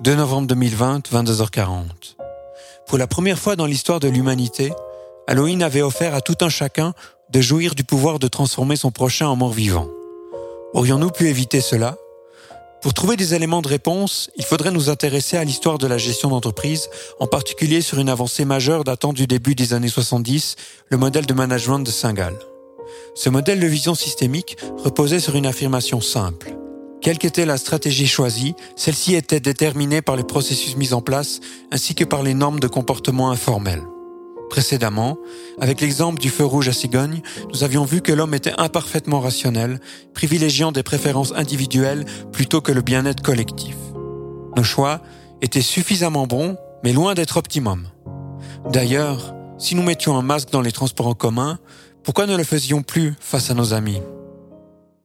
2 novembre 2020, 22h40. Pour la première fois dans l'histoire de l'humanité, Halloween avait offert à tout un chacun de jouir du pouvoir de transformer son prochain en mort vivant. Aurions-nous pu éviter cela? Pour trouver des éléments de réponse, il faudrait nous intéresser à l'histoire de la gestion d'entreprise, en particulier sur une avancée majeure datant du début des années 70, le modèle de management de Saint-Gall. Ce modèle de vision systémique reposait sur une affirmation simple. Quelle qu'était la stratégie choisie, celle-ci était déterminée par les processus mis en place ainsi que par les normes de comportement informels. Précédemment, avec l'exemple du feu rouge à cigogne, nous avions vu que l'homme était imparfaitement rationnel, privilégiant des préférences individuelles plutôt que le bien-être collectif. Nos choix étaient suffisamment bons, mais loin d'être optimum. D'ailleurs, si nous mettions un masque dans les transports en commun, pourquoi ne le faisions plus face à nos amis?